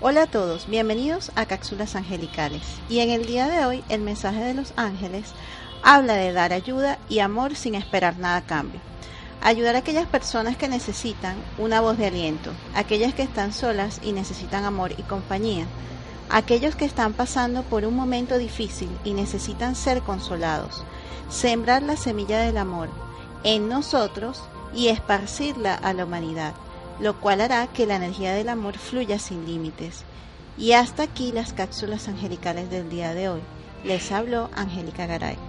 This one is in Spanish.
Hola a todos, bienvenidos a Cápsulas Angelicales. Y en el día de hoy el mensaje de los ángeles habla de dar ayuda y amor sin esperar nada a cambio. Ayudar a aquellas personas que necesitan una voz de aliento, aquellas que están solas y necesitan amor y compañía, aquellos que están pasando por un momento difícil y necesitan ser consolados. Sembrar la semilla del amor en nosotros y esparcirla a la humanidad lo cual hará que la energía del amor fluya sin límites. Y hasta aquí las cápsulas angelicales del día de hoy. Les habló Angélica Garay.